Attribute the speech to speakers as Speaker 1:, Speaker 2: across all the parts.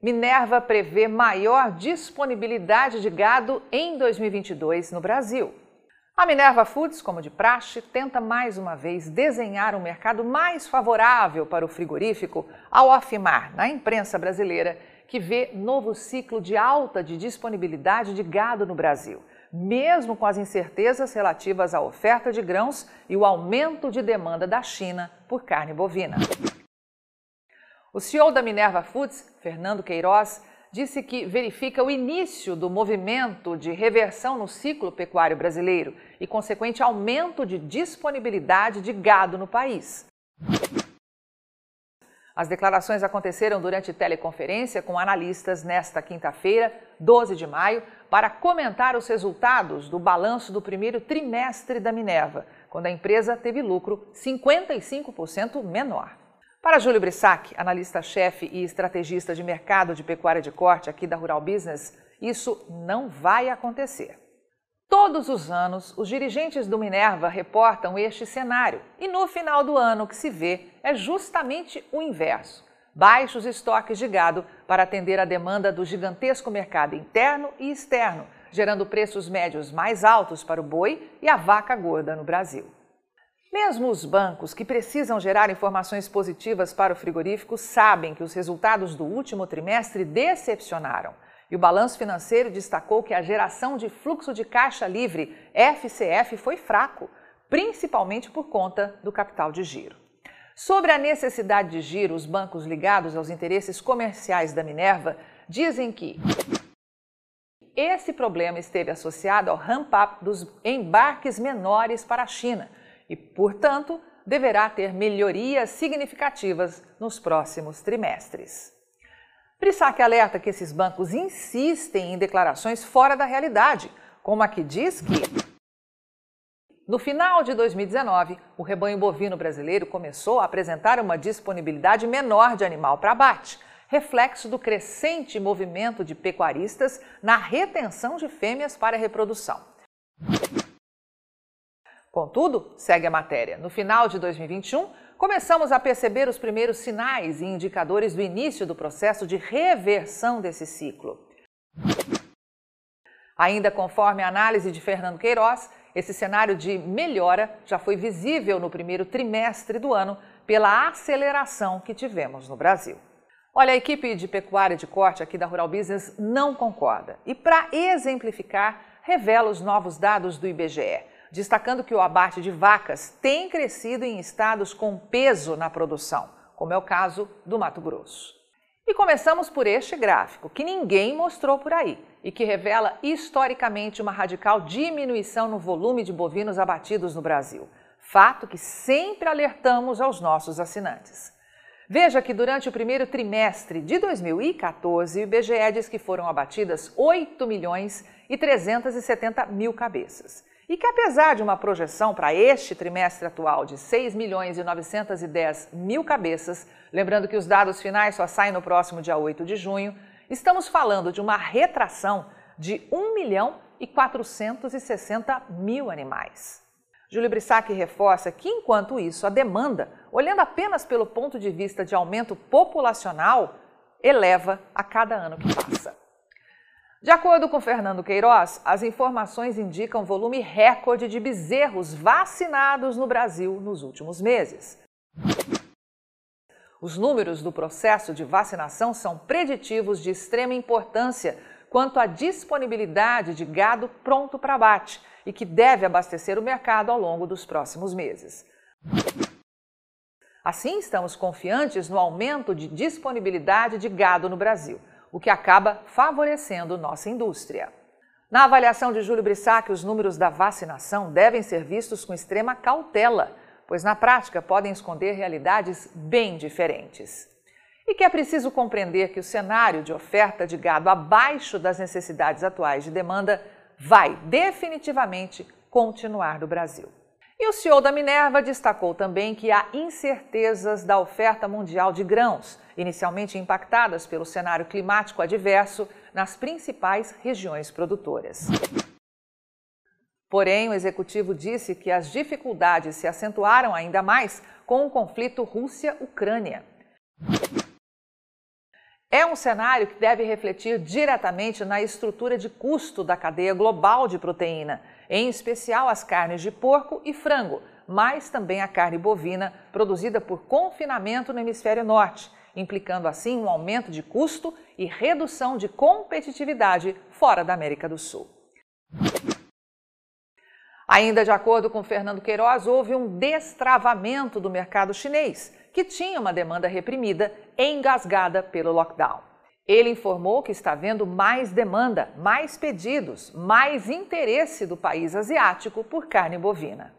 Speaker 1: Minerva prevê maior disponibilidade de gado em 2022 no Brasil. A Minerva Foods, como de praxe, tenta mais uma vez desenhar um mercado mais favorável para o frigorífico ao afirmar na imprensa brasileira que vê novo ciclo de alta de disponibilidade de gado no Brasil, mesmo com as incertezas relativas à oferta de grãos e o aumento de demanda da China por carne bovina. O CEO da Minerva Foods, Fernando Queiroz, disse que verifica o início do movimento de reversão no ciclo pecuário brasileiro e consequente aumento de disponibilidade de gado no país. As declarações aconteceram durante teleconferência com analistas nesta quinta-feira, 12 de maio, para comentar os resultados do balanço do primeiro trimestre da Minerva, quando a empresa teve lucro 55% menor. Para Júlio Brissac, analista-chefe e estrategista de mercado de pecuária de corte aqui da Rural Business, isso não vai acontecer. Todos os anos, os dirigentes do Minerva reportam este cenário e no final do ano o que se vê é justamente o inverso. Baixos estoques de gado para atender a demanda do gigantesco mercado interno e externo, gerando preços médios mais altos para o boi e a vaca gorda no Brasil. Mesmo os bancos que precisam gerar informações positivas para o frigorífico sabem que os resultados do último trimestre decepcionaram. E o balanço financeiro destacou que a geração de fluxo de caixa livre, FCF, foi fraco, principalmente por conta do capital de giro. Sobre a necessidade de giro, os bancos ligados aos interesses comerciais da Minerva dizem que esse problema esteve associado ao ramp-up dos embarques menores para a China e, portanto, deverá ter melhorias significativas nos próximos trimestres. Brissac alerta que esses bancos insistem em declarações fora da realidade, como a que diz que no final de 2019, o rebanho bovino brasileiro começou a apresentar uma disponibilidade menor de animal para abate, reflexo do crescente movimento de pecuaristas na retenção de fêmeas para reprodução. Contudo, segue a matéria, no final de 2021, começamos a perceber os primeiros sinais e indicadores do início do processo de reversão desse ciclo. Ainda conforme a análise de Fernando Queiroz, esse cenário de melhora já foi visível no primeiro trimestre do ano pela aceleração que tivemos no Brasil. Olha, a equipe de pecuária de corte aqui da Rural Business não concorda. E para exemplificar, revela os novos dados do IBGE destacando que o abate de vacas tem crescido em estados com peso na produção, como é o caso do Mato Grosso. E começamos por este gráfico, que ninguém mostrou por aí e que revela historicamente uma radical diminuição no volume de bovinos abatidos no Brasil, fato que sempre alertamos aos nossos assinantes. Veja que durante o primeiro trimestre de 2014, o IBGE diz que foram abatidas 8 milhões e 370 mil cabeças e que apesar de uma projeção para este trimestre atual de 6 milhões e 910 mil cabeças, lembrando que os dados finais só saem no próximo dia 8 de junho, estamos falando de uma retração de 1 milhão e 460 mil animais. Júlio Brissac reforça que, enquanto isso, a demanda, olhando apenas pelo ponto de vista de aumento populacional, eleva a cada ano que passa. De acordo com Fernando Queiroz, as informações indicam volume recorde de bezerros vacinados no Brasil nos últimos meses. Os números do processo de vacinação são preditivos de extrema importância quanto à disponibilidade de gado pronto para abate e que deve abastecer o mercado ao longo dos próximos meses. Assim, estamos confiantes no aumento de disponibilidade de gado no Brasil o que acaba favorecendo nossa indústria. Na avaliação de Júlio Brissac, os números da vacinação devem ser vistos com extrema cautela, pois na prática podem esconder realidades bem diferentes. e que é preciso compreender que o cenário de oferta de gado abaixo das necessidades atuais de demanda vai definitivamente continuar no Brasil. E o CEO da Minerva destacou também que há incertezas da oferta mundial de grãos, inicialmente impactadas pelo cenário climático adverso nas principais regiões produtoras. Porém, o executivo disse que as dificuldades se acentuaram ainda mais com o conflito Rússia-Ucrânia. É um cenário que deve refletir diretamente na estrutura de custo da cadeia global de proteína, em especial as carnes de porco e frango, mas também a carne bovina produzida por confinamento no hemisfério norte, implicando assim um aumento de custo e redução de competitividade fora da América do Sul. Ainda de acordo com Fernando Queiroz, houve um destravamento do mercado chinês, que tinha uma demanda reprimida engasgada pelo lockdown. Ele informou que está vendo mais demanda, mais pedidos, mais interesse do país asiático por carne bovina.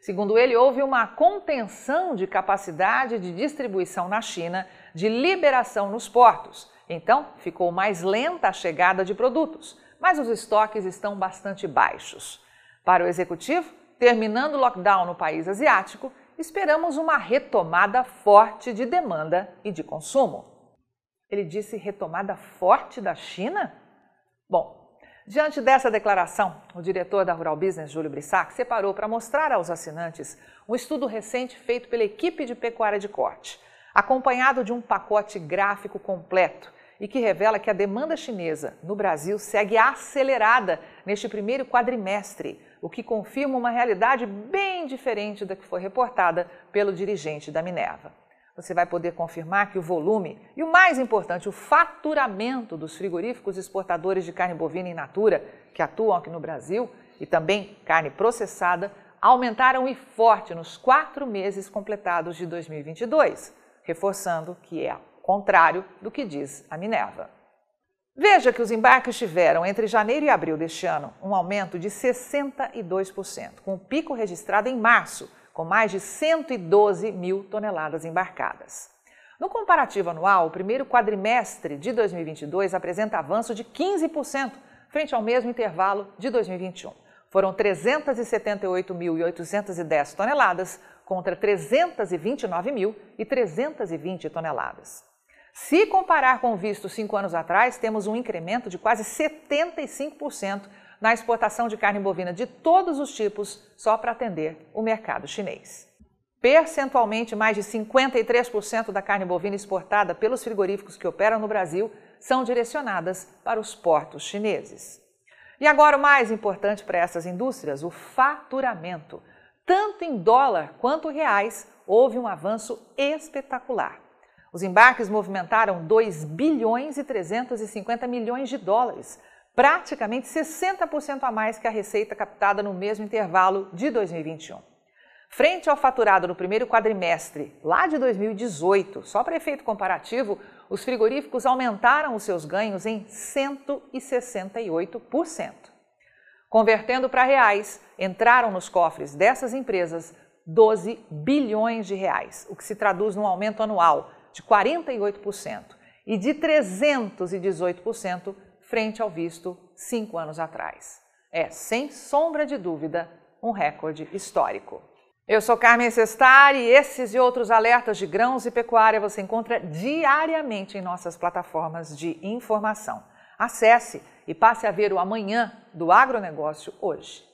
Speaker 1: Segundo ele, houve uma contenção de capacidade de distribuição na China, de liberação nos portos. Então, ficou mais lenta a chegada de produtos, mas os estoques estão bastante baixos. Para o executivo, terminando o lockdown no país asiático, esperamos uma retomada forte de demanda e de consumo. Ele disse retomada forte da China? Bom, diante dessa declaração, o diretor da Rural Business, Júlio Brissac, separou para mostrar aos assinantes um estudo recente feito pela equipe de pecuária de corte, acompanhado de um pacote gráfico completo e que revela que a demanda chinesa no Brasil segue acelerada neste primeiro quadrimestre, o que confirma uma realidade bem diferente da que foi reportada pelo dirigente da Minerva você vai poder confirmar que o volume e o mais importante, o faturamento dos frigoríficos exportadores de carne bovina in natura que atuam aqui no Brasil e também carne processada aumentaram e forte nos quatro meses completados de 2022, reforçando que é contrário do que diz a Minerva. Veja que os embarques tiveram entre janeiro e abril deste ano um aumento de 62%, com o pico registrado em março, com mais de 112 mil toneladas embarcadas. No comparativo anual, o primeiro quadrimestre de 2022 apresenta avanço de 15% frente ao mesmo intervalo de 2021. Foram 378.810 toneladas contra 329.320 toneladas. Se comparar com o visto cinco anos atrás, temos um incremento de quase 75% na exportação de carne bovina de todos os tipos, só para atender o mercado chinês. Percentualmente, mais de 53% da carne bovina exportada pelos frigoríficos que operam no Brasil são direcionadas para os portos chineses. E agora, o mais importante para essas indústrias, o faturamento. Tanto em dólar quanto reais, houve um avanço espetacular. Os embarques movimentaram 2 bilhões e 350 milhões de dólares, praticamente 60% a mais que a receita captada no mesmo intervalo de 2021. Frente ao faturado no primeiro quadrimestre, lá de 2018, só para efeito comparativo, os frigoríficos aumentaram os seus ganhos em 168%. Convertendo para reais, entraram nos cofres dessas empresas 12 bilhões de reais, o que se traduz num aumento anual de 48% e de 318% frente ao visto cinco anos atrás. É, sem sombra de dúvida, um recorde histórico. Eu sou Carmen Sestari e esses e outros alertas de grãos e pecuária você encontra diariamente em nossas plataformas de informação. Acesse e passe a ver o amanhã do agronegócio hoje.